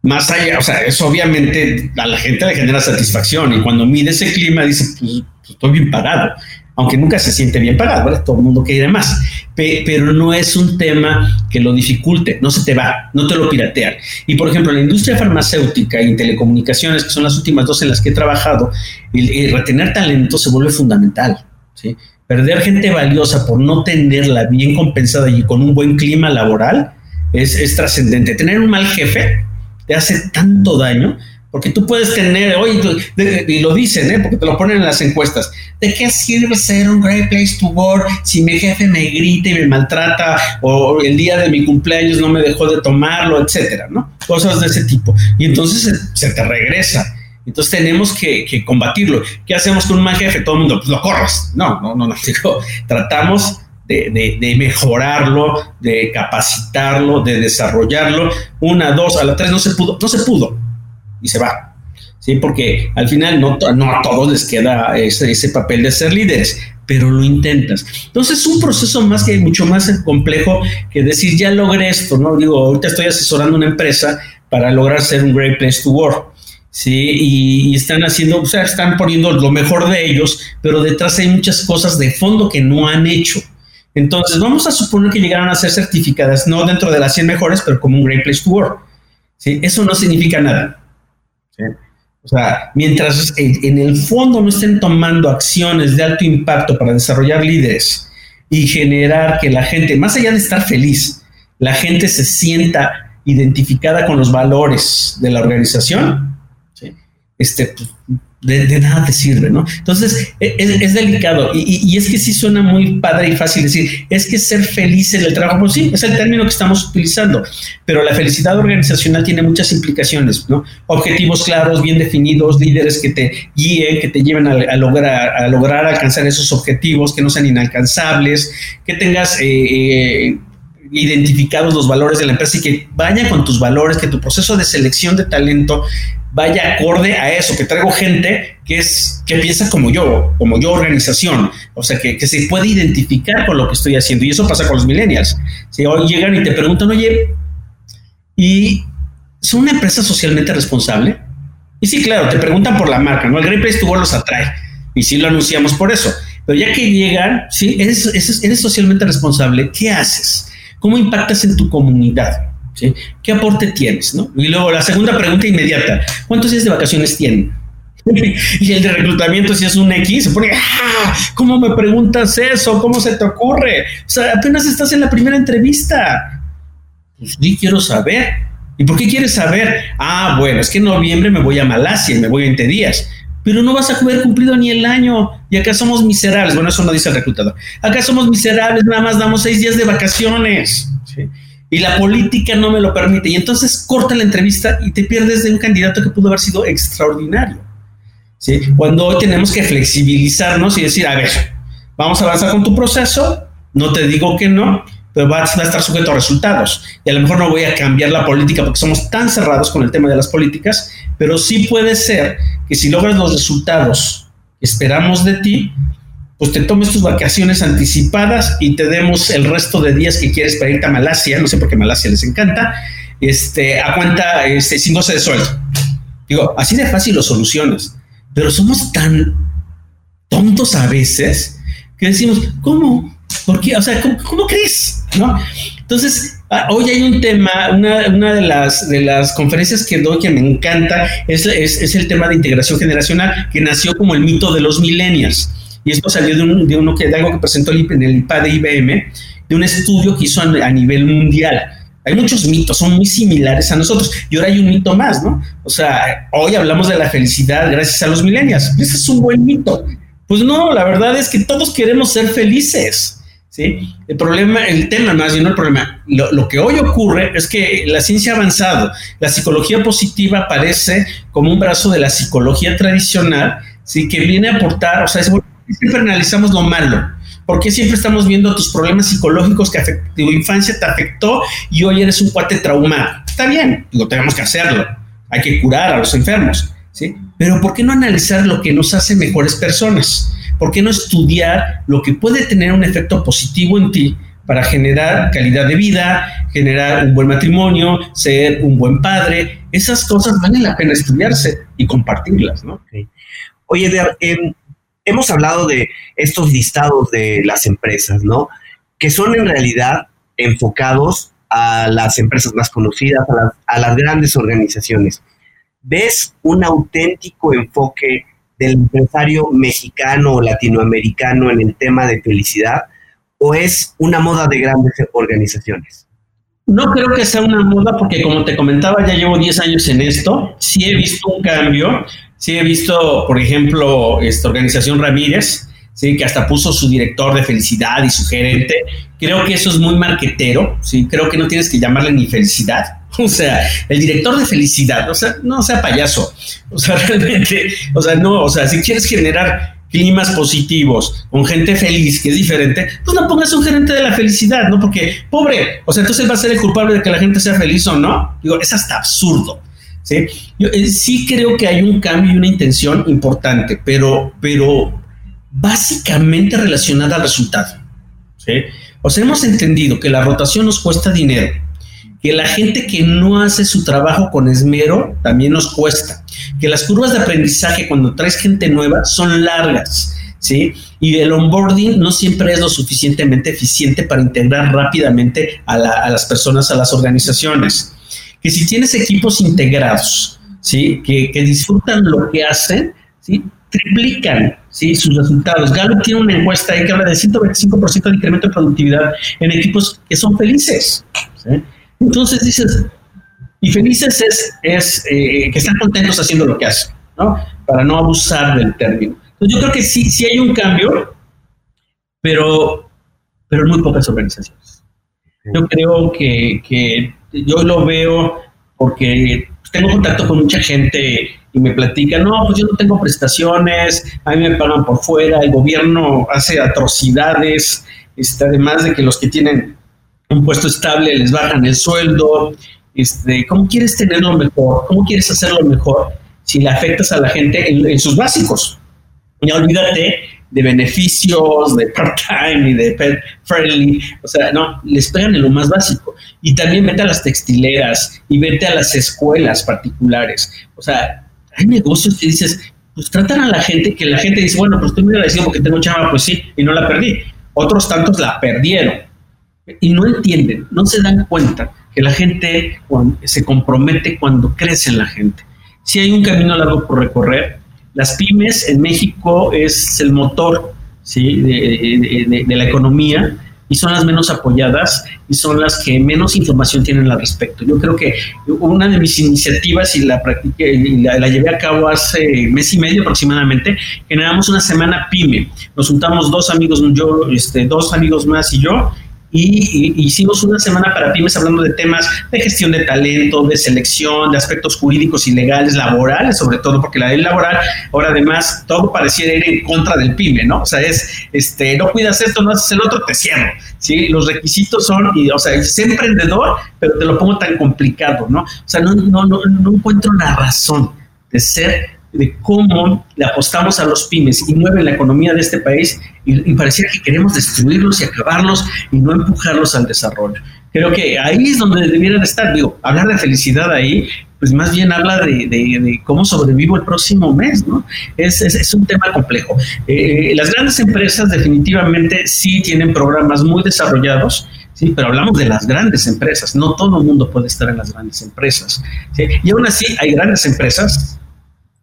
más allá, o sea, eso obviamente a la gente le genera satisfacción y cuando mide ese clima dice, pues, pues estoy bien parado aunque nunca se siente bien pagado, todo el mundo quiere más, pero no es un tema que lo dificulte, no se te va, no te lo piratean. Y por ejemplo, la industria farmacéutica y telecomunicaciones, que son las últimas dos en las que he trabajado, retener talento se vuelve fundamental. Perder gente valiosa por no tenerla bien compensada y con un buen clima laboral es, es trascendente. Tener un mal jefe te hace tanto daño porque tú puedes tener, oye, y lo dicen, ¿eh? porque te lo ponen en las encuestas. ¿De qué sirve ser un great place to work si mi jefe me grita y me maltrata o el día de mi cumpleaños no me dejó de tomarlo, etcétera, ¿no? Cosas de ese tipo. Y entonces se, te regresa. Entonces tenemos que, combatirlo. ¿Qué hacemos con un mal jefe? Todo el mundo, pues lo corres. No, no, no, no. (laughs) tratamos de, mejorarlo, de capacitarlo, de desarrollarlo. Una, dos, a la tres no se pudo, no se pudo y se va. ¿sí? Porque al final no, no a todos les queda ese, ese papel de ser líderes, pero lo intentas. Entonces es un proceso más que mucho más complejo que decir, ya logré esto, ¿no? Digo, ahorita estoy asesorando una empresa para lograr ser un great place to work. Sí, y, están haciendo, o sea, están poniendo lo mejor de ellos, pero detrás hay muchas cosas de fondo que no han hecho. Entonces, vamos a suponer que llegaron a ser certificadas, no dentro de las 100 mejores, pero como un Great Place to Work. ¿sí? Eso no significa nada. O sea, mientras en, el fondo no estén tomando acciones de alto impacto para desarrollar líderes y generar que la gente, más allá de estar feliz, la gente se sienta identificada con los valores de la organización, este, de, nada te sirve, ¿no? Entonces, e, es, delicado y, es que sí suena muy padre y fácil decir, es que ser feliz en el trabajo, pues sí, es el término que estamos utilizando, pero la felicidad organizacional tiene muchas implicaciones, ¿no? Objetivos claros, bien definidos, líderes que te guíen, que te lleven a, lograr, a lograr alcanzar esos objetivos, que no sean inalcanzables, que tengas... Eh, eh, identificados los valores de la empresa y que vaya con tus valores, que tu proceso de selección de talento vaya acorde a eso, que traigo gente que es que piensa como yo, como yo organización, o sea, que, se puede identificar con lo que estoy haciendo y eso pasa con los millennials. Si hoy llegan y te preguntan, oye, ¿y son una empresa socialmente responsable? Y sí, claro, te preguntan por la marca, ¿no? El Great Place los atrae y sí lo anunciamos por eso. Pero ya que llegan, sí, eres, eres socialmente responsable, ¿qué haces? ¿Cómo impactas en tu comunidad? ¿Qué aporte tienes? Y luego la segunda pregunta inmediata, ¿cuántos días de vacaciones tienen? (laughs) y el de reclutamiento, si es un X, se pone, ah, ¿cómo me preguntas eso? ¿Cómo se te ocurre? O sea, apenas estás en la primera entrevista. Pues sí, quiero saber. ¿Y por qué quieres saber? Ah, bueno, es que en noviembre me voy a Malasia me voy 20 días. Pero no vas a haber cumplido ni el año. Y acá somos miserables. Bueno, eso no dice el reclutador. Acá somos miserables, nada más damos seis días de vacaciones. ¿sí? y la política no me lo permite. Y entonces corta la entrevista y te pierdes de un candidato que pudo haber sido extraordinario. ¿sí? Cuando hoy tenemos que flexibilizarnos y decir, a ver, vamos a avanzar con tu proceso, no te digo que no, vas a estar sujeto a resultados. Y a lo mejor no voy a cambiar la política porque somos tan cerrados con el tema de las políticas, pero sí puede ser que si logras los resultados que esperamos de ti, pues te tomes tus vacaciones anticipadas y te demos el resto de días que quieres para irte a Malasia, no sé por qué Malasia les encanta, este, a cuenta, este, sin goce de sueldo. Digo, así de fácil lo soluciones, pero somos tan tontos a veces que decimos, ¿cómo? ¿Por qué? O sea, ¿cómo, crees? ¿No? Entonces, ah, hoy hay un tema, una, de, las, de las conferencias que doy que me encanta es, es, el tema de integración generacional, que nació como el mito de los millennials y esto salió de, un, de uno que, de algo que presentó en el IPA de IBM, de un estudio que hizo a, nivel mundial. Hay muchos mitos, son muy similares a nosotros. Y ahora hay un mito más, ¿no? O sea, hoy hablamos de la felicidad gracias a los millennials. Ese es un buen mito. Pues no, la verdad es que todos queremos ser felices. El problema, el tema más bien no el problema, lo, lo, que hoy ocurre es que la ciencia ha avanzado, la psicología positiva aparece como un brazo de la psicología tradicional, ¿sí? que viene a aportar, o sea, es siempre analizamos lo malo? ¿Por qué siempre estamos viendo tus problemas psicológicos que tu infancia te afectó y hoy eres un cuate traumado? Está bien, digo, tenemos que hacerlo. Hay que curar a los enfermos, ¿sí? Pero ¿por qué no analizar lo que nos hace mejores personas? ¿Por qué no estudiar lo que puede tener un efecto positivo en ti para generar calidad de vida, generar un buen matrimonio, ser un buen padre? Esas cosas valen la pena estudiarse y compartirlas, ¿no? Oye, de, em, hemos hablado de estos listados de las empresas, ¿no? Que son en realidad enfocados a las empresas más conocidas, a las, grandes organizaciones. ¿Ves un auténtico enfoque del empresario mexicano o latinoamericano en el tema de felicidad o es una moda de grandes organizaciones? No creo que sea una moda porque como te comentaba, ya llevo 10 años en esto, sí he visto un cambio, Sí, he visto, por ejemplo, esta organización Ramírez, sí, que hasta puso su director de felicidad y su gerente. Creo que eso es muy marquetero, sí, creo que no tienes que llamarle ni felicidad. O sea, el director de felicidad, o sea, no sea payaso. O sea, (laughs) realmente, o sea, no, o sea, si quieres generar climas positivos, con gente feliz, que es diferente, pues no pongas un gerente de la felicidad, ¿no? Porque, pobre, o sea, entonces va a ser el culpable de que la gente sea feliz o no. Digo, es hasta absurdo. ¿sí? Yo, eh, sí creo que hay un cambio y una intención importante, pero, pero básicamente relacionada al resultado. ¿sí? O sea, hemos entendido que la rotación nos cuesta dinero, que la gente que no hace su trabajo con esmero también nos cuesta, que las curvas de aprendizaje cuando traes gente nueva son largas, ¿sí? Y el onboarding no siempre es lo suficientemente eficiente para integrar rápidamente a, las personas, a las organizaciones. Que si tienes equipos integrados, ¿sí? Que, que disfrutan lo que hacen, ¿sí? triplican ¿sí? sus resultados. Gallup tiene una encuesta ahí que habla de 125% de incremento de productividad en equipos que son felices. Entonces dices, y felices es, es eh, que están contentos haciendo lo que hacen, ¿no? Para no abusar del término. Entonces yo creo que sí, sí hay un cambio, pero, pero en muy pocas organizaciones. Yo creo que, que yo lo veo porque tengo contacto con mucha gente y me platica, no, pues yo no tengo prestaciones, a mí me pagan por fuera, el gobierno hace atrocidades, este, además de que los que tienen un puesto estable les bajan el sueldo, este, ¿cómo quieres tenerlo mejor? ¿Cómo quieres hacerlo mejor si le afectas a la gente en, sus básicos? Y olvídate de beneficios, de part-time y de pet friendly, o sea, no, les pegan en lo más básico. Y también vete a las textileras y vete a las escuelas particulares. O sea, hay negocios que dices, pues tratan a la gente que la gente dice, bueno, pues estoy muy agradecido porque tengo chava, pues sí, y no la perdí. Otros tantos la perdieron. Y no entienden, no se dan cuenta que la gente se compromete cuando crece la gente. Si hay un camino largo por recorrer, las pymes en México es el motor ¿sí? de, de la economía y son las menos apoyadas y son las que menos información tienen al respecto. Yo creo que una de mis iniciativas y la practiqué y la, llevé a cabo hace mes y medio aproximadamente, generamos una semana pyme. Nos juntamos dos amigos, yo, este, dos amigos más y yo, y, hicimos una semana para pymes hablando de temas de gestión de talento, de selección, de aspectos jurídicos y legales, laborales, sobre todo, porque la ley laboral, ahora además, todo pareciera ir en contra del pyme, ¿no? O sea, es, este, no cuidas esto, no haces el otro, te cierro, ¿sí? Los requisitos son, y, o sea, sé emprendedor, pero te lo pongo tan complicado, ¿no? O sea, no, no, no, no encuentro la razón de ser de cómo le apostamos a los pymes y mueven la economía de este país y, pareciera que queremos destruirlos y acabarlos y no empujarlos al desarrollo. Creo que ahí es donde debieran estar. Digo, hablar de felicidad ahí, pues más bien habla de, cómo sobrevivo el próximo mes, ¿no? Es, es, un tema complejo. Eh, las grandes empresas definitivamente sí tienen programas muy desarrollados, Sí, pero hablamos de las grandes empresas. No todo el mundo puede estar en las grandes empresas. Y aún así hay grandes empresas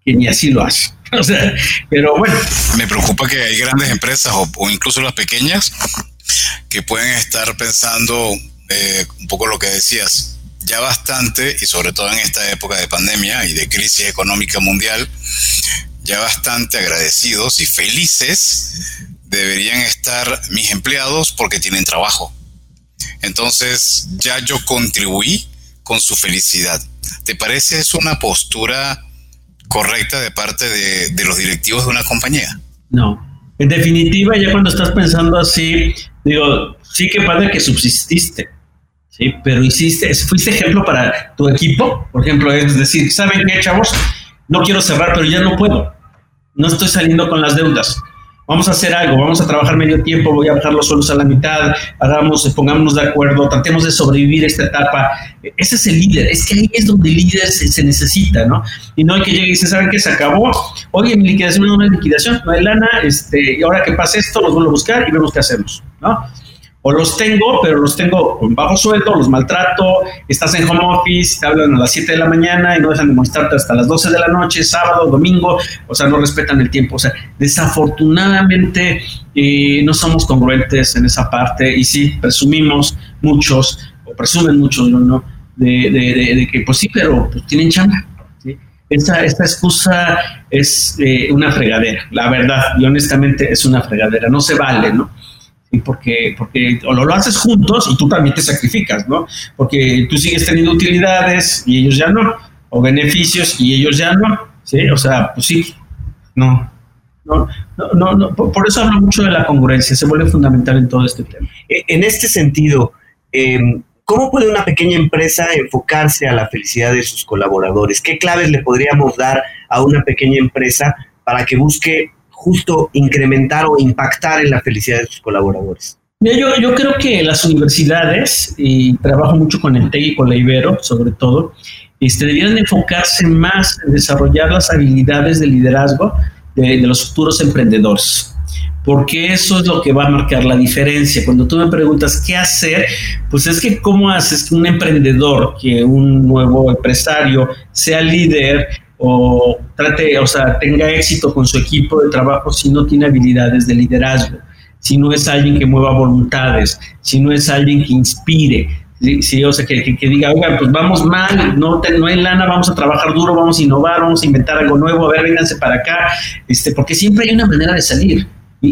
que ni así lo hace. (laughs) O sea, pero bueno. Me preocupa que hay grandes empresas o, incluso las pequeñas que pueden estar pensando eh, un poco lo que decías, ya bastante, y sobre todo en esta época de pandemia y de crisis económica mundial, ya bastante agradecidos y felices deberían estar mis empleados porque tienen trabajo. Entonces ya yo contribuí con su felicidad. ¿Te parece es una postura correcta de parte de, los directivos de una compañía. No. En definitiva, ya cuando estás pensando así, digo, sí que padre que subsististe, sí, pero hiciste, fuiste ejemplo para tu equipo, por ejemplo, es decir, ¿saben qué, chavos? No quiero cerrar, pero ya no puedo. No estoy saliendo con las deudas vamos a hacer algo, vamos a trabajar medio tiempo, voy a bajar los suelos a la mitad, hagamos, pongámonos de acuerdo, tratemos de sobrevivir esta etapa. Ese es el líder, es que ahí es donde el líder se, necesita, ¿no? Y no hay que llegue y dice, ¿saben qué? Se acabó. Oye, mi liquidación no es liquidación, no hay lana, este, ahora que pase esto, los vuelvo a buscar y vemos qué hacemos, ¿no? O los tengo, pero los tengo con bajo sueldo, los maltrato, estás en home office, te hablan a las 7 de la mañana y no dejan de mostrarte hasta las 12 de la noche, sábado, domingo, o sea, no respetan el tiempo. O sea, desafortunadamente eh, no somos congruentes en esa parte y sí, presumimos muchos, o presumen muchos, ¿no? De, que pues sí, pero pues, tienen chamba. Esta, esta excusa es eh, una fregadera, la verdad, y honestamente es una fregadera, no se vale, ¿no? Porque, porque o lo, haces juntos y tú también te sacrificas, ¿no? Porque tú sigues teniendo utilidades y ellos ya no, o beneficios y ellos ya no, ¿sí? O sea, pues sí, no. No, no, no, por eso hablo mucho de la congruencia, se vuelve fundamental en todo este tema. E, en este sentido, em, ¿cómo puede una pequeña empresa enfocarse a la felicidad de sus colaboradores? ¿Qué claves le podríamos dar a una pequeña empresa para que busque justo incrementar o impactar en la felicidad de sus colaboradores? Yo, yo creo que las universidades, y trabajo mucho con el TEC y con la Ibero, sobre todo, este, debieran enfocarse más en desarrollar las habilidades de liderazgo de, de los futuros emprendedores porque eso es lo que va a marcar la diferencia. Cuando tú me preguntas qué hacer, pues es que cómo haces que un emprendedor, que un nuevo empresario sea líder o trate, o sea, tenga éxito con su equipo de trabajo si no tiene habilidades de liderazgo, si no es alguien que mueva voluntades, si no es alguien que inspire, Sí, o sea, que, que, diga, oigan, pues vamos mal, no, no hay lana, vamos a trabajar duro, vamos a innovar, vamos a inventar algo nuevo, a ver, vénganse para acá, este, porque siempre hay una manera de salir.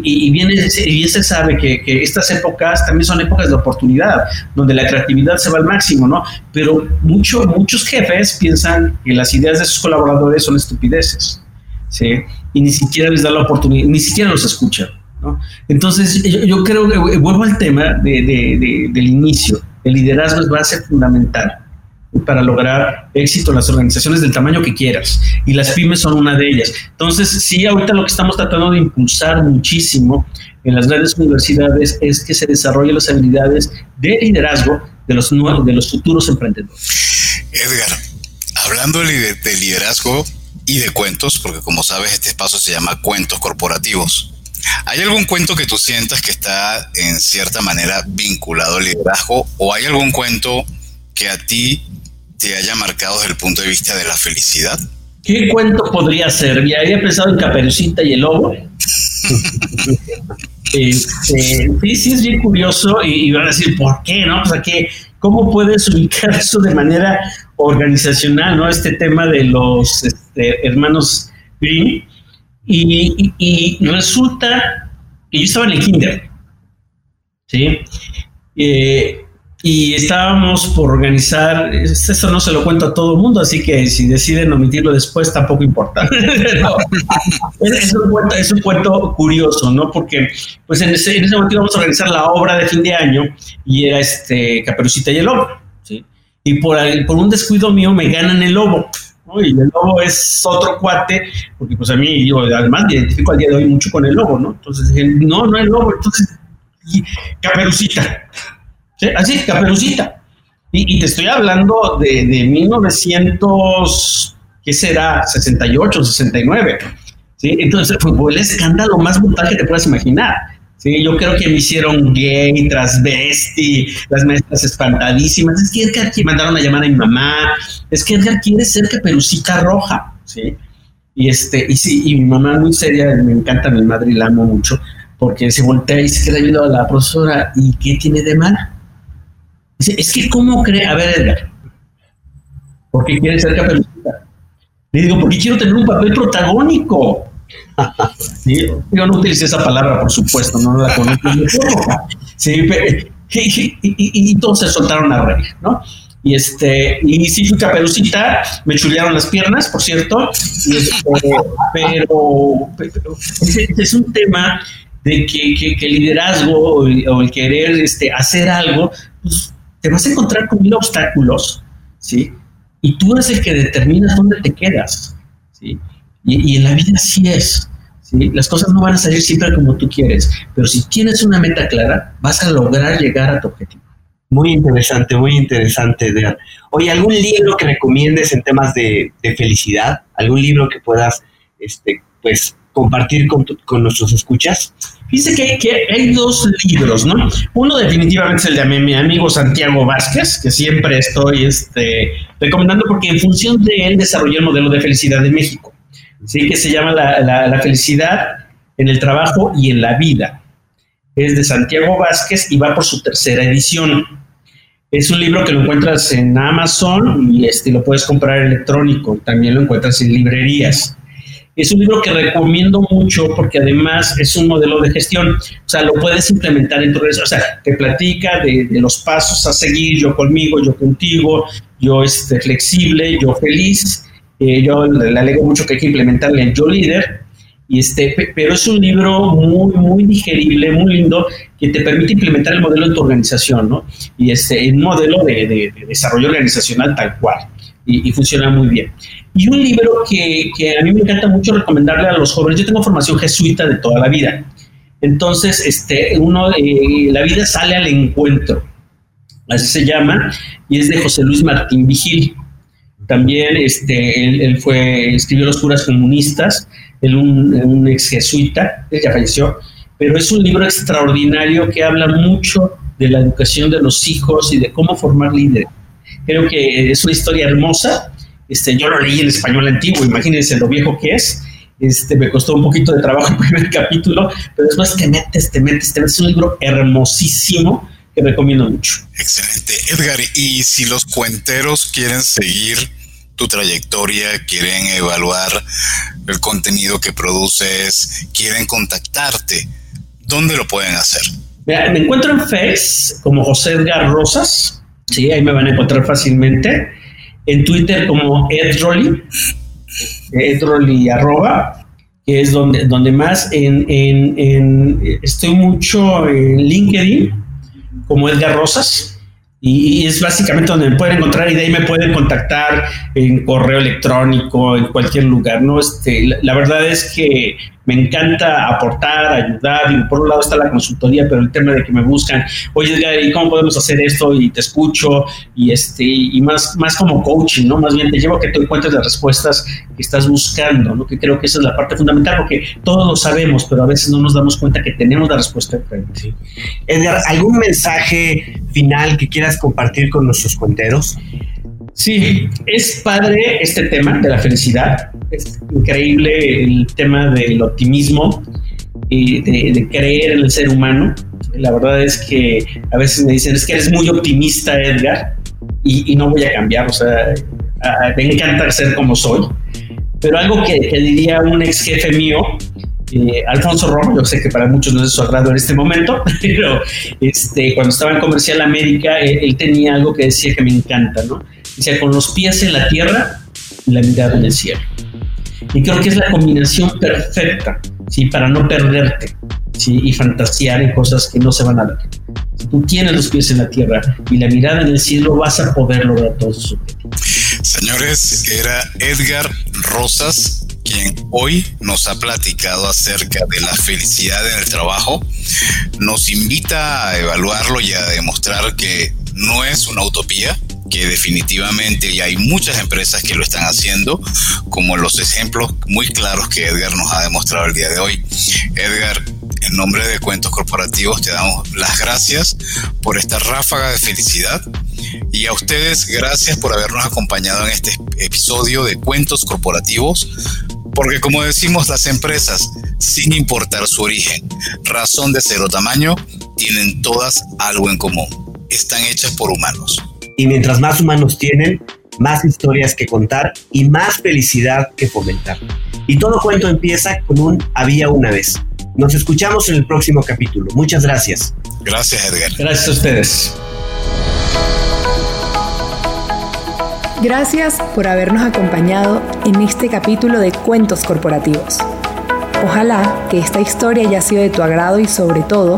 Y, y, y se sabe que, que, estas épocas también son épocas de oportunidad, donde la creatividad se va al máximo, ¿no? Pero mucho, muchos jefes piensan que las ideas de sus colaboradores son estupideces, ¿sí? Y ni siquiera les da la oportunidad, ni siquiera los escuchan, ¿no? Entonces, yo, creo que vuelvo al tema de, de, del inicio. El liderazgo es base fundamental para lograr éxito en las organizaciones del tamaño que quieras. Y las pymes son una de ellas. Entonces, sí, ahorita lo que estamos tratando de impulsar muchísimo en las grandes universidades es que se desarrollen las habilidades de liderazgo de los, de los futuros emprendedores. Edgar, hablando de liderazgo y de cuentos, porque como sabes, este espacio se llama Cuentos Corporativos. ¿Hay algún cuento que tú sientas que está en cierta manera vinculado al liderazgo o hay algún cuento que a ti te haya marcado desde el punto de vista de la felicidad? ¿Qué cuento podría ser? Ya había pensado en Caperucita y el Lobo. (laughs) Este, sí, sí, es bien curioso y, van a decir, ¿por qué? ¿No? O sea, ¿qué, ¿cómo puedes ubicar (laughs) eso de manera organizacional, ¿no? Este tema de los este, hermanos Green. Y, y, resulta que yo estaba en el kinder, ¿sí? Eh, y estábamos por organizar, esto no se lo cuento a todo el mundo, así que si deciden omitirlo después tampoco importa. (laughs) es, un cuento, es, un cuento, curioso, ¿no? Porque pues en ese, en ese momento íbamos a organizar la obra de fin de año y era este Caperucita y el Lobo, ¿sí? Y por, por un descuido mío me ganan el lobo. ¿no? Y el lobo es otro cuate, porque pues a mí, yo además me identifico al día de hoy mucho con el lobo, ¿no? Entonces dije, no, no el lobo, entonces, Caperucita. Así, Caperucita. Y, te estoy hablando de, de 1900, ¿qué será? 68, 69. ¿sí? Entonces fue el escándalo más brutal que te puedas imaginar. Sí, yo creo que me hicieron gay, transvesti, las maestras espantadísimas. Es que Edgar mandaron a llamar a mi mamá. Es que Edgar quiere ser caperucita roja, ¿sí? Y este, y sí, y mi mamá muy seria, me encanta mi madre y la amo mucho, porque se voltea y se queda viendo a la profesora, ¿y qué tiene de mal? Es que ¿cómo cree? A ver, Edgar, ¿por qué quiere ser caperucita? Le digo, porque quiero tener un papel protagónico. (laughs) Yo no utilicé esa palabra, por supuesto, no la conozco. sí, y, y, todos soltaron a reír, ¿no? Y este, y sí fui caperucita, me chulearon las piernas, por cierto, este, pero, es un tema de que, que, el liderazgo o el, querer este, hacer algo, pues te vas a encontrar con mil obstáculos, ¿sí? Y tú eres el que determinas dónde te quedas, ¿sí? Y, en la vida sí es, ¿sí? Las cosas no van a salir siempre como tú quieres, pero si tienes una meta clara, vas a lograr llegar a tu objetivo. Muy interesante, muy interesante, Dean. Oye, ¿algún libro que recomiendes en temas de, felicidad? ¿Algún libro que puedas, este, pues, compartir con nuestros escuchas? Dice que, hay dos libros, ¿no? Uno definitivamente es el de mi amigo Santiago Vázquez, que siempre estoy este, recomendando porque en función de él desarrollé el modelo de felicidad de México, ¿sí? que se llama la, la, la felicidad en el trabajo y en la vida. Es de Santiago Vázquez y va por su tercera edición. Es un libro que lo encuentras en Amazon y este, lo puedes comprar electrónico. También lo encuentras en librerías. Es un libro que recomiendo mucho porque además es un modelo de gestión. O sea, lo puedes implementar en tu red. O sea, te platica de, los pasos a seguir, yo conmigo, yo contigo, yo este, flexible, yo feliz. Eh, yo le alego mucho que hay que implementarle el yo líder. Y este, pero es un libro muy, muy digerible, muy lindo, que te permite implementar el modelo en tu organización, ¿no? Y este, un modelo de, de, desarrollo organizacional tal cual. Y funciona muy bien. Y un libro que, que, a mí me encanta mucho recomendarle a los jóvenes, yo tengo formación jesuita de toda la vida, entonces este, uno, eh, la vida sale al encuentro, así se llama, y es de José Luis Martín Vigil. También este, él, fue, escribió Los curas comunistas, él un, un ex jesuita, él ya falleció, pero es un libro extraordinario que habla mucho de la educación de los hijos y de cómo formar líderes. Creo que es una historia hermosa. Este, yo lo leí en español antiguo, imagínense lo viejo que es. Este, me costó un poquito de trabajo el (laughs) primer capítulo, pero después te metes, te metes, te metes. Es un libro hermosísimo que recomiendo mucho. Excelente. Edgar, y si los cuenteros quieren seguir tu trayectoria, quieren evaluar el contenido que produces, quieren contactarte, ¿dónde lo pueden hacer? me encuentro en Face como José Edgar Rosas, sí, ahí me van a encontrar fácilmente. En Twitter como Edrolly, Edrolly arroba, que es donde, donde más. En, en, estoy mucho en LinkedIn como Edgar Rosas. Y, es básicamente donde me pueden encontrar y de ahí me pueden contactar en correo electrónico, en cualquier lugar, ¿no? Este, la verdad es que me encanta aportar, ayudar, y por un lado está la consultoría, pero el tema de que me buscan, oye, ¿y cómo podemos hacer esto? Y te escucho, y este, y más, más como coaching, ¿no? Más bien te llevo a que tú encuentres las respuestas que estás buscando, ¿no? Que creo que esa es la parte fundamental, porque todos lo sabemos, pero a veces no nos damos cuenta que tenemos la respuesta frente. Edgar, ¿algún mensaje final que quieras compartir con nuestros cuenteros? Sí, es padre este tema de la felicidad. Es increíble el tema del optimismo y de, creer en el ser humano. La verdad es que a veces me dicen, es que eres muy optimista, Edgar, y, no voy a cambiar. O sea, me encanta ser como soy. Pero algo que, diría un ex jefe mío, eh, Alfonso Romo, yo sé que para muchos no es su agrado en este momento, (laughs) pero este, cuando estaba en Comercial América, él, él tenía algo que decía que me encanta, ¿no? Sea, con los pies en la tierra y la mirada en el cielo. Y creo que es la combinación perfecta, ¿sí? Para no perderte, ¿sí? Y fantasear en cosas que no se van a dar. Si tú tienes los pies en la tierra y la mirada en el cielo, vas a poder lograr todos sus objetivos. Señores, era Edgar Rosas quien hoy nos ha platicado acerca de la felicidad en el trabajo. Nos invita a evaluarlo y a demostrar que no es una utopía, que definitivamente ya hay muchas empresas que lo están haciendo, como los ejemplos muy claros que Edgar nos ha demostrado el día de hoy. Edgar, en nombre de Cuentos Corporativos te damos las gracias por esta ráfaga de felicidad y a ustedes gracias por habernos acompañado en este episodio de Cuentos Corporativos, porque como decimos las empresas, sin importar su origen, razón de ser o tamaño, tienen todas algo en común. Están hechas por humanos. Y mientras más humanos tienen, más historias que contar y más felicidad que fomentar. Y todo cuento empieza con un había una vez. Nos escuchamos en el próximo capítulo. Muchas gracias. Gracias, Edgar. Gracias a ustedes. Gracias por habernos acompañado en este capítulo de Cuentos Corporativos. Ojalá que esta historia haya sido de tu agrado y sobre todo